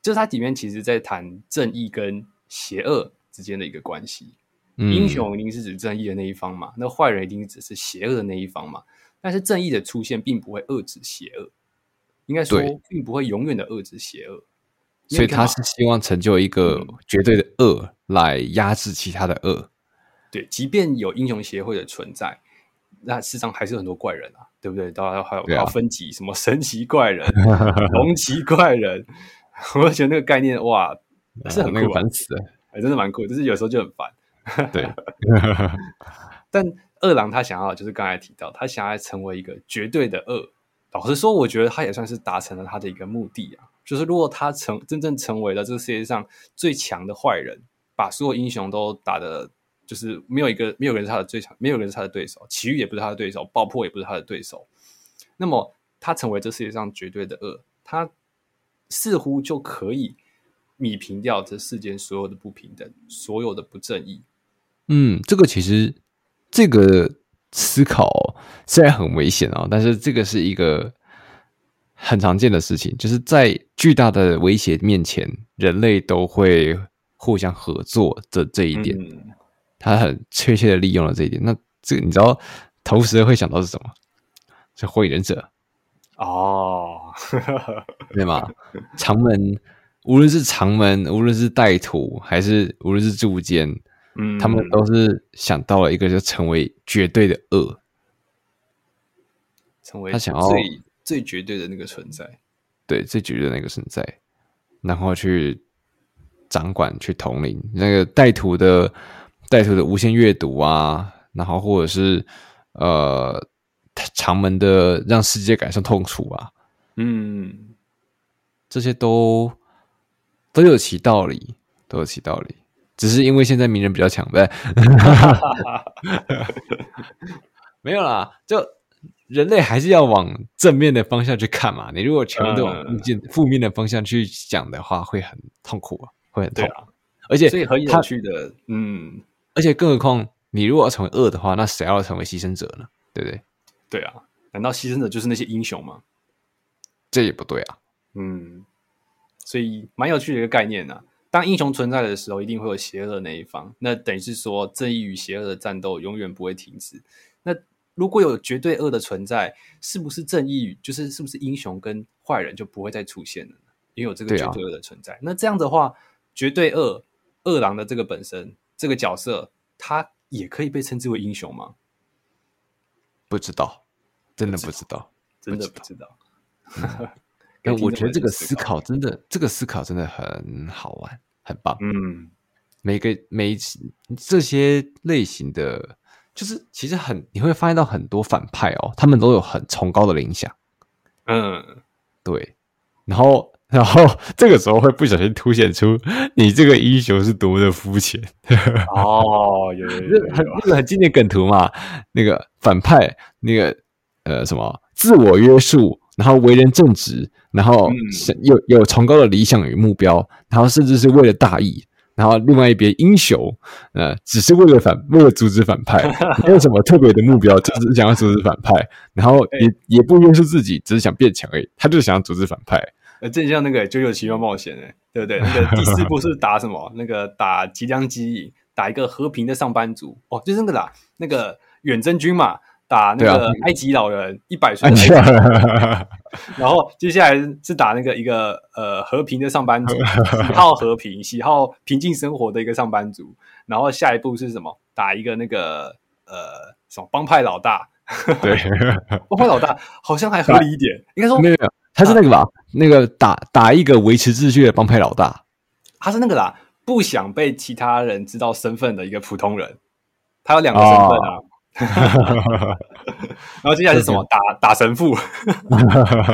就是他里面其实在谈正义跟邪恶之间的一个关系。英雄一定是指正义的那一方嘛？那坏人一定只是邪恶的那一方嘛？但是正义的出现并不会遏制邪恶，应该说并不会永远的遏制邪恶。所以他是希望成就一个绝对的恶来压制其他的恶。对，即便有英雄协会的存在，那事实上还是有很多怪人啊，对不对？当然还有还要分级，什么 神奇怪人、龙奇怪人，我觉得那个概念哇，是很酷，烦死了，还真的蛮酷，就是有时候就很烦。对，但二郎他想要就是刚才提到，他想要成为一个绝对的恶。老实说，我觉得他也算是达成了他的一个目的啊。就是如果他成真正成为了这个世界上最强的坏人，把所有英雄都打的就是没有一个没有人是他的最强，没有人是他的对手，奇遇也不是他的对手，爆破也不是他的对手，那么他成为这世界上绝对的恶，他似乎就可以弭平掉这世间所有的不平等，所有的不正义。嗯，这个其实这个思考虽然很危险啊，但是这个是一个很常见的事情，就是在巨大的威胁面前，人类都会互相合作的这一点，嗯、他很确切的利用了这一点。那这个你知道，同时会想到是什么？是火影忍者哦，对吗？长门，无论是长门，无论是带土，还是无论是柱间。嗯，他们都是想到了一个，就成为绝对的恶，成为他想要最最绝对的那个存在，对，最绝对的那个存在，然后去掌管、去统领那个带图的带图的无限阅读啊，然后或者是呃长门的让世界感受痛楚啊，嗯，这些都都有其道理，都有其道理。只是因为现在名人比较强呗，没有啦，就人类还是要往正面的方向去看嘛。你如果全部都往负面的方向去讲的话，会很痛苦啊，会很痛。啊、而且，所以很有趣的，嗯，而且更何况，你如果要成为恶的话，那谁要成为牺牲者呢？对不对？对啊，难道牺牲者就是那些英雄吗？这也不对啊。嗯，所以蛮有趣的一个概念呢、啊。当英雄存在的时候，一定会有邪恶的那一方。那等于是说，正义与邪恶的战斗永远不会停止。那如果有绝对恶的存在，是不是正义就是是不是英雄跟坏人就不会再出现了呢？因为有这个绝对恶的存在。啊、那这样的话，绝对恶恶狼的这个本身这个角色，他也可以被称之为英雄吗？不知道，真的不知道，真的不知道。但我觉得这个思考真的，这个思考真的很好玩，很棒。嗯，每个每这些类型的，就是其实很你会发现到很多反派哦，他们都有很崇高的理想。嗯，对。然后，然后这个时候会不小心凸显出你这个英雄是多么的肤浅。哦，有有有，很那个很经典梗图嘛，那个反派那个呃什么自我约束。然后为人正直，然后有有崇高的理想与目标，然后甚至是为了大义。然后另外一边英雄，呃，只是为了反为了阻止反派，没有什么特别的目标，就只是想要阻止反派。然后也也不约束自己，只是想变强而已。他就是想要阻止反派。呃，正像那个《九九奇妙冒险》哎，对不对？那个第四部是打什么？那个打吉良吉影，打一个和平的上班族。哦，就是那个啦，那个远征军嘛。打那个埃及老人一百岁，然后接下来是打那个一个呃和平的上班族，喜好和平、喜好平静生活的一个上班族。然后下一步是什么？打一个那个呃什么帮派老大？对，帮派老大好像还合理一点。应该说没有没有，他是那个吧？那个打打一个维持秩序的帮派老大，他是那个啦，不想被其他人知道身份的一个普通人。他有两个身份啊。然后接下来是什么？打打神父，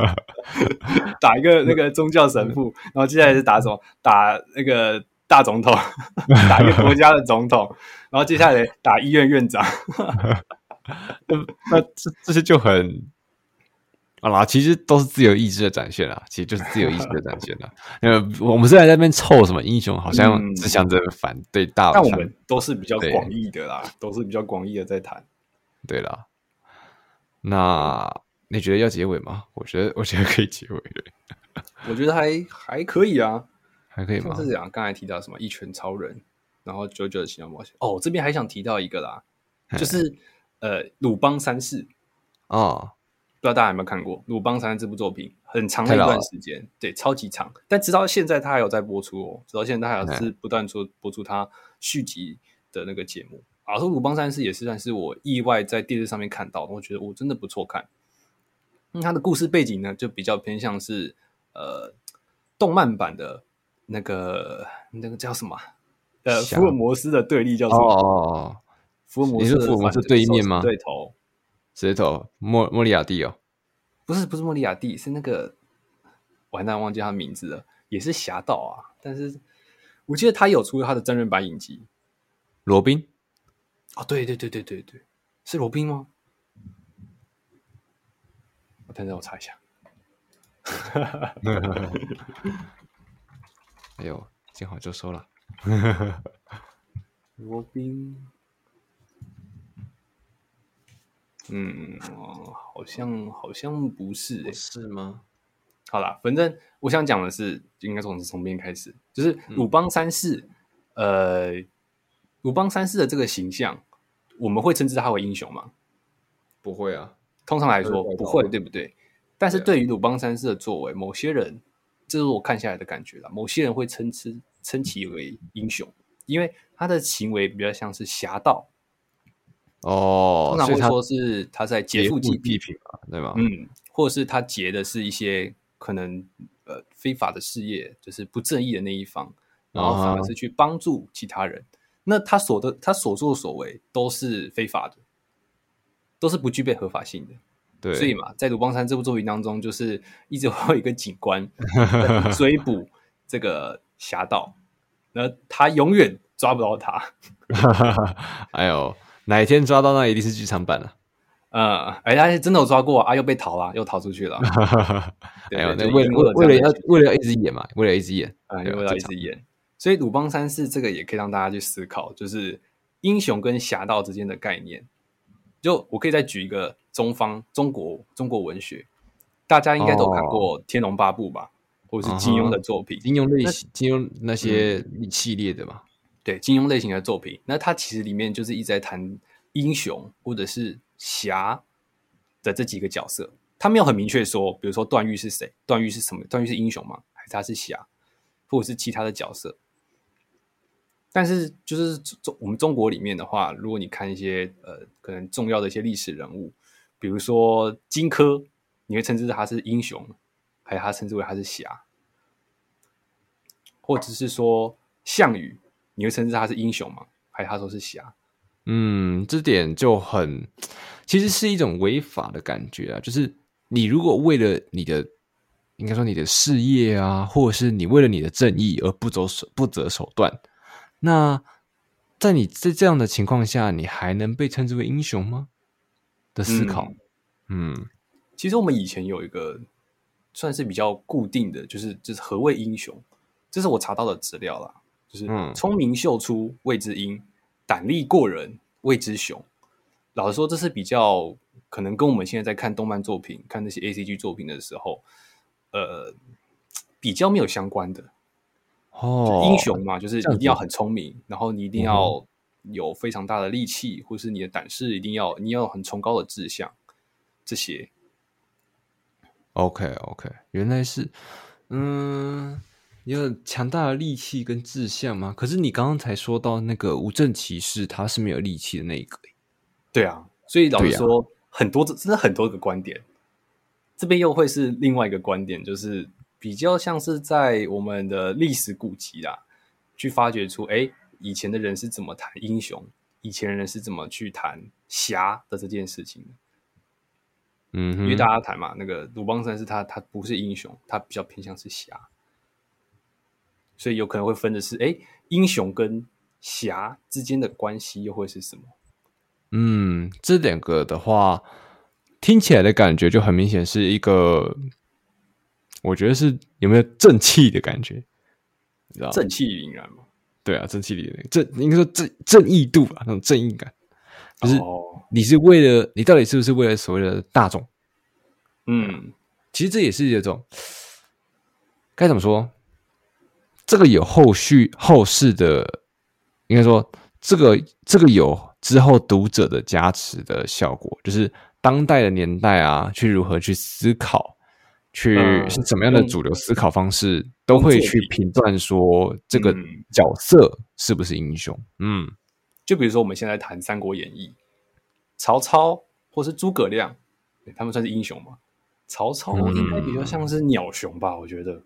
打一个那个宗教神父。然后接下来是打什么？打那个大总统，打一个国家的总统。然后接下来打医院院长。那这这些就很啊啦，其实都是自由意志的展现啦，其实就是自由意志的展现啦。呃我们虽然在那边凑什么英雄，好像只想着反对大，但我们都是比较广义的啦，都是比较广义的在谈。对了，那你觉得要结尾吗？我觉得，我觉得可以结尾的。我觉得还还可以啊，还可以吗？是这样，刚才提到什么一拳超人，然后九九的奇妙冒险。哦，这边还想提到一个啦，就是呃，鲁邦三世哦，不知道大家有没有看过《鲁邦三世》这部作品？很长的一段时间，对，超级长。但直到现在，他还有在播出哦。直到现在，他还是不断出播出他续集的那个节目。啊，说鲁邦三世也是算是我意外在电视上面看到的，我觉得我真的不错看。那他的故事背景呢，就比较偏向是呃动漫版的那个那个叫什么？呃，福尔摩斯的对立叫什么？哦哦哦，福尔摩斯，福尔摩斯对面吗？对头，谁头？莫莫里亚蒂哦，不是不是莫里亚蒂，是那个完蛋忘记他名字了，也是侠盗啊。但是我记得他有出他的真人版影集，罗宾。哦，对对对对对对，是罗宾吗？我等等，我查一下。哎呦，见好就收了。罗宾，嗯，好像好像不是、欸，是吗？好啦，反正我想讲的是，应该从从边开始，就是鲁邦三世，嗯、呃。鲁邦三世的这个形象，我们会称之他为英雄吗？不会啊，通常来说不会，对不对？但是对于鲁邦三世的作为，某些人，这是我看下来的感觉了。某些人会称之称其为英雄，因为他的行为比较像是侠盗。哦，通常会说是他在劫富济济贫嘛，对吧？嗯，或者是他劫的是一些可能呃非法的事业，就是不正义的那一方，然后反而是去帮助其他人。啊那他所的他所作所为都是非法的，都是不具备合法性的。对，所以嘛，在《鲁邦三》这部作品当中，就是一直会有一个警官追捕这个侠盗，那他永远抓不到他。哎呦，哪一天抓到那一定是剧场版了。呃，哎，他真的有抓过啊，又被逃了，又逃出去了。哎呦，那为为为了要为了要一直演嘛，为了一直演啊，为了一直演。所以鲁邦三世这个也可以让大家去思考，就是英雄跟侠盗之间的概念。就我可以再举一个中方中国中国文学，大家应该都看过《天龙八部》吧，哦、或者是金庸的作品，金庸类型、金庸那些系列的嘛。对，金庸类型的作品，那它其实里面就是一直在谈英雄或者是侠的这几个角色，他没有很明确说，比如说段誉是谁，段誉是什么，段誉是英雄吗？还是他是侠，或者是其他的角色？但是，就是中我们中国里面的话，如果你看一些呃，可能重要的一些历史人物，比如说荆轲，你会称之他是英雄，还是他称之为他是侠？或者是说项羽，你会称之他是英雄吗？还是他说是侠？嗯，这点就很，其实是一种违法的感觉啊。就是你如果为了你的，应该说你的事业啊，或者是你为了你的正义而不走手不择手段。那在你在这样的情况下，你还能被称之为英雄吗？的思考，嗯，嗯，其实我们以前有一个算是比较固定的就是就是何谓英雄？这是我查到的资料啦，就是聪明秀出谓之英，胆力过人谓之雄。老实说，这是比较可能跟我们现在在看动漫作品、看那些 ACG 作品的时候，呃，比较没有相关的。哦，英雄嘛，就是一定要很聪明，然后你一定要有非常大的力气，嗯、或是你的胆识一定要，你要有很崇高的志向，这些。OK OK，原来是，嗯，你有强大的力气跟志向吗？可是你刚刚才说到那个无证骑士，他是没有力气的那一个。对啊，所以老实说，啊、很多真的很多个观点，这边又会是另外一个观点，就是。比较像是在我们的历史古籍啦，去发掘出，哎，以前的人是怎么谈英雄，以前的人是怎么去谈侠的这件事情。嗯哼，因为大家谈嘛，那个鲁邦三世他他不是英雄，他比较偏向是侠，所以有可能会分的是，哎，英雄跟侠之间的关系又会是什么？嗯，这两个的话，听起来的感觉就很明显是一个。我觉得是有没有正气的感觉，你知道正气凛然嘛？对啊，正气凛然，正应该说正正义度吧，那种正义感，就是你是为了、哦、你到底是不是为了所谓的大众？嗯，其实这也是一种该怎么说？这个有后续后世的，应该说这个这个有之后读者的加持的效果，就是当代的年代啊，去如何去思考。去是怎么样的主流思考方式，嗯、都会去评断说这个角色是不是英雄。嗯，就比如说我们现在谈《三国演义》，曹操或是诸葛亮，他们算是英雄吗？曹操应该比较像是鸟雄吧，我觉得。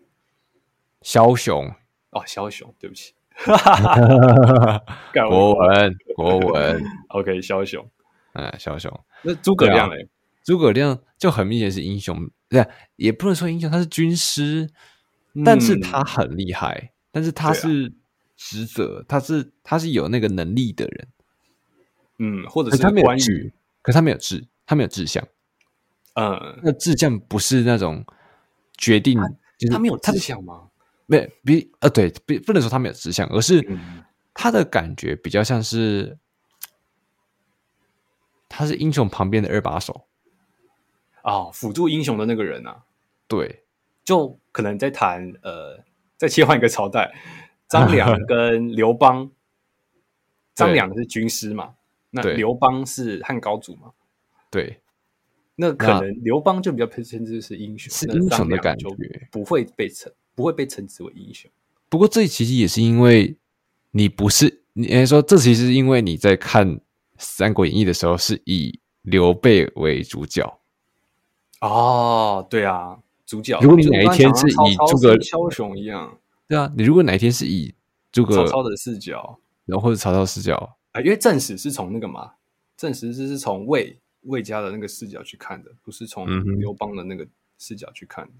枭雄哦，枭雄，对不起，国文国 文，OK，枭雄，哎，枭雄。那诸葛亮嘞？诸葛亮就很明显是英雄。对，也不能说英雄，他是军师，嗯、但是他很厉害，但是他是职责，啊、他是他是有那个能力的人，嗯，或者是他没有志，可是他没有志，他没有志向，嗯，那志向不是那种决定，他，就是他没有志向吗？没，比呃，对，不不能说他没有志向，而是他的感觉比较像是，他是英雄旁边的二把手。啊，辅助英雄的那个人啊，对，就可能在谈呃，再切换一个朝代，张良 跟刘邦，张良是军师嘛，那刘邦是汉高祖嘛，对，那可能刘邦就比较称之是英雄，是英雄的感觉，不会被称不会被称之为英雄。不过这其实也是因为你不是，你说这其实是因为你在看《三国演义》的时候是以刘备为主角。哦，对啊，主角。如果你哪一天是以诸葛枭雄一样，对啊，你如果哪一天是以诸葛曹操的视角，然后或者曹操视角啊，因为正史是从那个嘛，正史是是从魏魏家的那个视角去看的，不是从刘邦的那个视角去看的。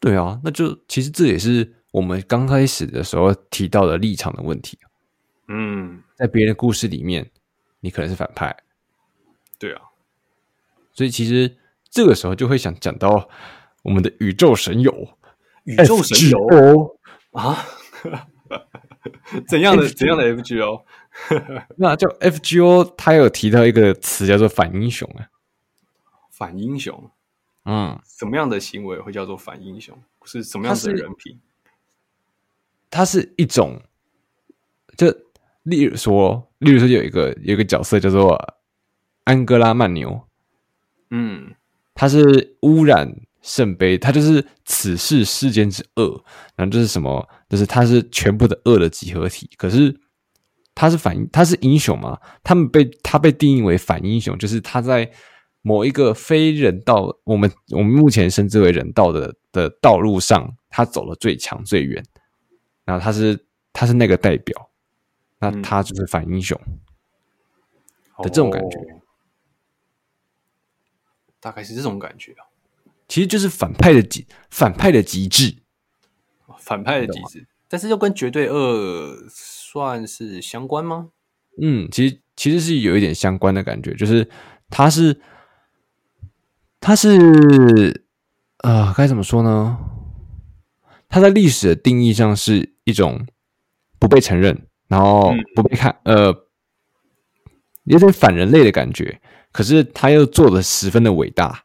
对啊，那就其实这也是我们刚开始的时候提到的立场的问题。嗯，在别人的故事里面，你可能是反派。对啊，所以其实。这个时候就会想讲到我们的宇宙神友，宇宙神友 FGO 啊，怎样的怎样的 FGO？那叫 FGO，他有提到一个词叫做反英雄啊，反英雄，嗯，什么样的行为会叫做反英雄？是什么样的人品？它是，它是一种，就例如说，例如说有一个有一个角色叫做安哥拉曼牛，嗯。他是污染圣杯，他就是此世世间之恶，然后就是什么，就是他是全部的恶的集合体。可是他是反，他是英雄嘛？他们被他被定义为反英雄，就是他在某一个非人道，我们我们目前称之为人道的的道路上，他走了最强最远。然后他是他是那个代表，那他就是反英雄的这种感觉。哦大概是这种感觉啊，其实就是反派的极反派的极致，反派的极致，但是又跟绝对恶算是相关吗？嗯，其实其实是有一点相关的感觉，就是他是他是啊，呃，该怎么说呢？他在历史的定义上是一种不被承认，然后不被看，嗯、呃，有点反人类的感觉。可是他又做的十分的伟大，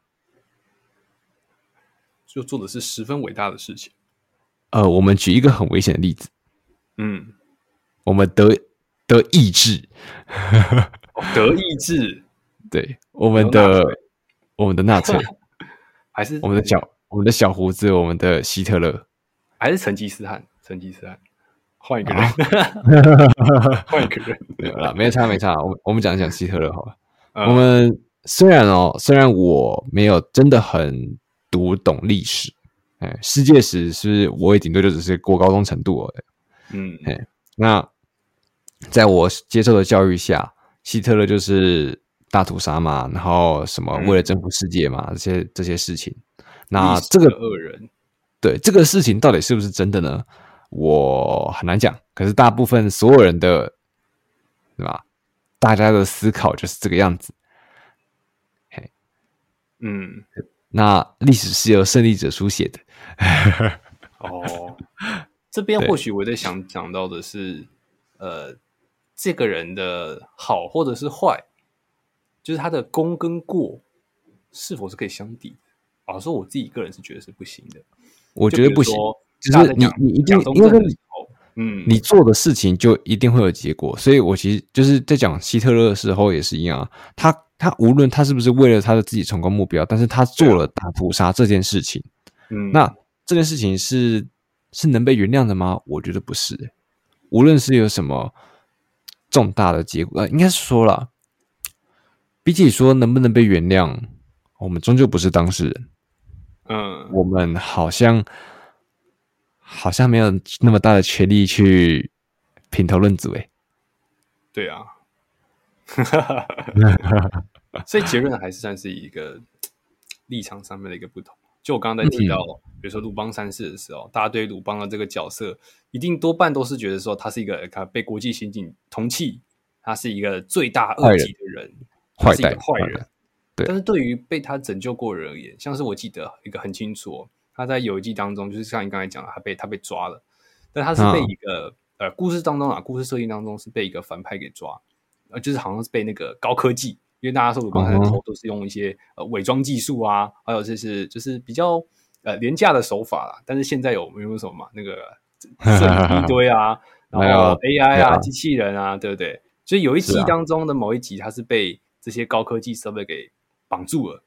就做的是十分伟大的事情。呃，我们举一个很危险的例子，嗯，我们德德意志，德意志，对，我们的我们的纳粹，还是我们的小我们的小胡子，我们的希特勒，还是成吉思汗，成吉思汗，换一个人，换一个人，没有啦，没差没差，我们我们讲一讲希特勒好了。我们虽然哦，虽然我没有真的很读懂历史，哎，世界史是我也顶多就只是过高中程度而已。嗯，哎，那在我接受的教育下，希特勒就是大屠杀嘛，然后什么为了征服世界嘛，嗯、这些这些事情。那这个恶人，对这个事情到底是不是真的呢？我很难讲。可是大部分所有人的，对吧？大家的思考就是这个样子，嘿，嗯，那历史是由胜利者书写的，哦，这边或许我在想讲到的是，呃，这个人的好或者是坏，就是他的功跟过是否是可以相抵的？老实说，我自己个人是觉得是不行的，我觉得不行，就是你你一定因为你。嗯，你做的事情就一定会有结果，所以我其实就是在讲希特勒的时候也是一样啊。他他无论他是不是为了他的自己成功目标，但是他做了大屠杀这件事情，嗯，那这件事情是是能被原谅的吗？我觉得不是、欸。无论是有什么重大的结果，呃，应该是说了，比起说能不能被原谅，我们终究不是当事人。嗯，我们好像。好像没有那么大的权利去品头论足，哎，对啊，所以结论还是算是一个立场上面的一个不同。就我刚刚在提到，嗯、比如说鲁邦三世的时候，大家对鲁邦的这个角色，一定多半都是觉得说他是一个他被国际刑警同气，他是一个罪大恶极的人，他是一个坏人。对。但是对于被他拯救过的人而言，像是我记得一个很清楚、哦，他在有一季当中，就是像你刚才讲的，他被他被抓了，但他是被一个、嗯、呃故事当中啊，故事设定当中是被一个反派给抓，呃，就是好像是被那个高科技。因为大家说鲁邦三世头都是用一些呃伪装技术啊，还有就是就是比较呃廉价的手法啦。但是现在有没有什么嘛？那个 一堆啊，然后 AI 啊，机器人啊，对不对？所以有一集当中的某一集，他是被这些高科技设备给绑住了，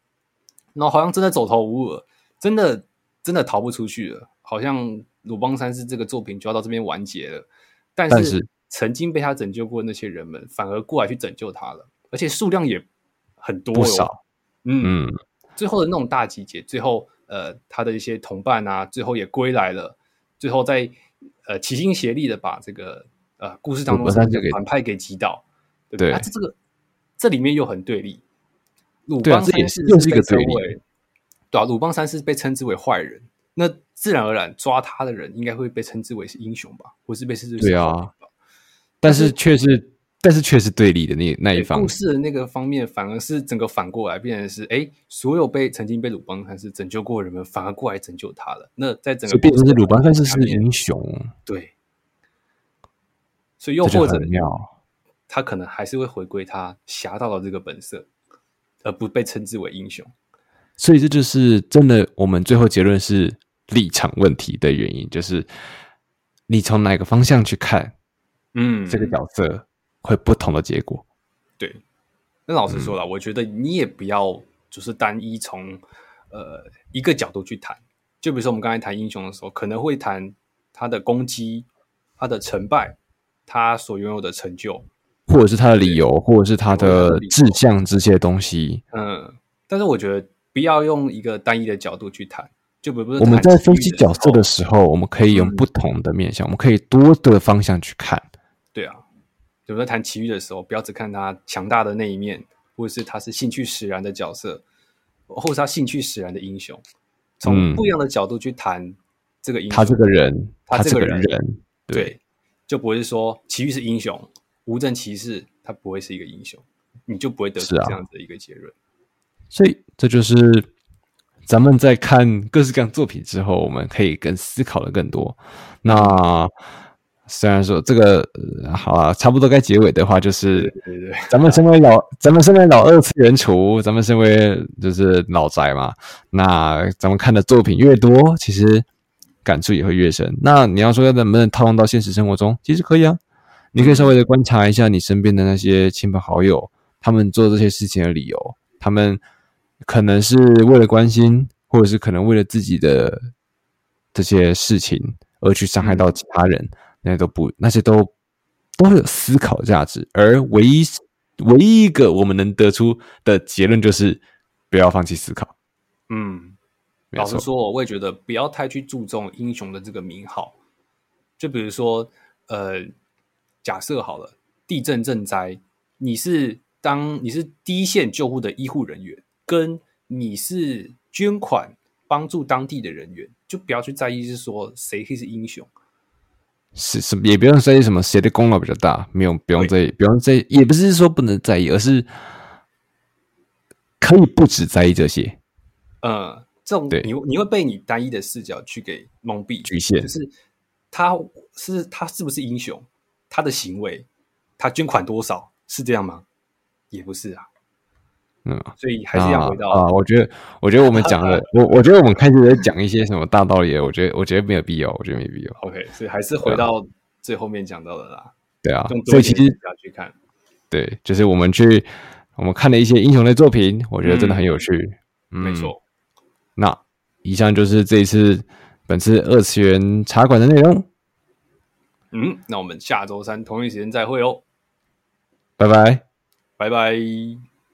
然后好像真的走投无路了，真的真的逃不出去了。好像鲁邦三世这个作品就要到这边完结了，但是曾经被他拯救过的那些人们，反而过来去拯救他了。而且数量也很多，不少，嗯，嗯，最后的那种大集结，最后呃，他的一些同伴啊，最后也归来了，最后在呃齐心协力的把这个呃故事当中的反派给击倒，对不对？啊，这这个这里面又很对立，鲁邦三世又是一个对立，对啊，鲁邦三世被称之为坏人，那自然而然抓他的人应该会被称之为是英雄吧，或是被称之为对啊，但是却是。但是却是对立的那那一方，故事的那个方面反而是整个反过来，变成是哎，所有被曾经被鲁邦三世拯救过的人们反而过来拯救他了。那在整个变成是鲁邦三世是英雄，对。所以又或者他可能还是会回归他侠盗的这个本色，而不被称之为英雄。所以这就是真的，我们最后结论是立场问题的原因，就是你从哪个方向去看，嗯，这个角色。会不同的结果，对。那老实说了，嗯，我觉得你也不要就是单一从呃一个角度去谈。就比如说我们刚才谈英雄的时候，可能会谈他的攻击、他的成败、他所拥有的成就，或者是他的理由，或者是他的志向这些东西。嗯，但是我觉得不要用一个单一的角度去谈。就比如说我们在分析角色的时候，我们可以用不同的面向，嗯，我们可以多的方向去看。对啊。有在谈奇遇的时候，不要只看他强大的那一面，或者是他是兴趣使然的角色，或者是他兴趣使然的英雄，从不一样的角度去谈这个英雄，他这个人，他这个人，个人对，对，就不会说奇遇是英雄，无证骑士他不会是一个英雄，你就不会得出这样子的一个结论。啊、所以这就是咱们在看各式各样作品之后，我们可以更思考的更多。那。虽然说这个、呃、好啊，差不多该结尾的话，就是 咱们身为老，咱们身为老二次元厨，咱们身为就是老宅嘛，那咱们看的作品越多，其实感触也会越深。那你要说要能不能套用到现实生活中，其实可以啊，你可以稍微的观察一下你身边的那些亲朋好友，他们做这些事情的理由，他们可能是为了关心，或者是可能为了自己的这些事情而去伤害到其他人。嗯那些都不，那些都都会有思考价值，而唯一唯一一个我们能得出的结论就是不要放弃思考。嗯，老实说，我也觉得不要太去注重英雄的这个名号。就比如说，呃，假设好了，地震震灾，你是当你是第一线救护的医护人员，跟你是捐款帮助当地的人员，就不要去在意是说谁会是英雄。是什么也不用在意什么谁的功劳比较大，没有不用在意，不用在意，也不是说不能在意，而是可以不只在意这些。呃，这种你你会被你单一的视角去给蒙蔽局限，就是他是他是不是英雄，他的行为，他捐款多少，是这样吗？也不是啊。嗯，所以还是要回到啊，啊，我觉得，我觉得我们讲的，我我觉得我们开始在讲一些什么大道理，我觉得，我觉得没有必要，我觉得没必要。OK，所以还是回到最后面讲到的啦。对啊，所以其实要去看，对，就是我们去我们看了一些英雄的作品，我觉得真的很有趣。嗯，没错。那以上就是这一次本次二次元茶馆的内容。嗯，那我们下周三同一时间再会哦。拜拜，拜拜。